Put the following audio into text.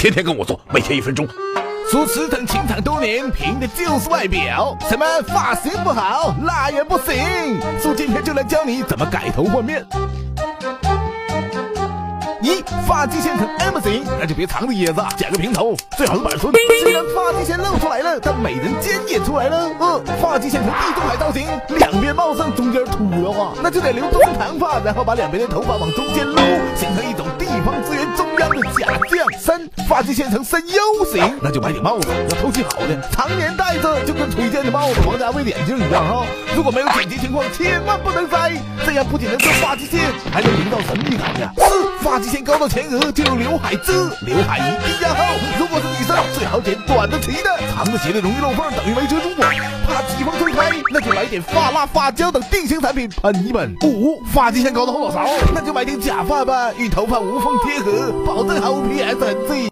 天天跟我做，每天一分钟。说驰骋情场多年，凭的就是外表。什么发型不好，那也不行。说今天就来教你怎么改头换面。一发际线很 M 型，那就别藏着掖着，剪个平头，最好是板寸。虽然发际线露出来了，但美人尖也出来了。二发际线成地中海造型，两边茂盛，中间秃的话，那就得留中长发，然后把两边的头发往中间撸，形成一种地方资源中央的假象。三发际线成深 U 型，那就买顶帽子，要透气好的，常年戴着就跟崔健的帽子、王家卫眼镜一样哈。如果没有紧急情况，千万不能摘，这样不仅能遮发际线，还能营造神秘感呀。四发际线高到前额就有刘海痣，刘海一定要厚。如果是女生，最好剪短的齐的，长的斜的容易漏缝，等于没遮住。怕疾风吹点发蜡、发胶等定型产品喷一喷。五发际线高的后脑勺，那就买顶假发吧，与头发无缝贴合，保证毫无 PS 痕迹。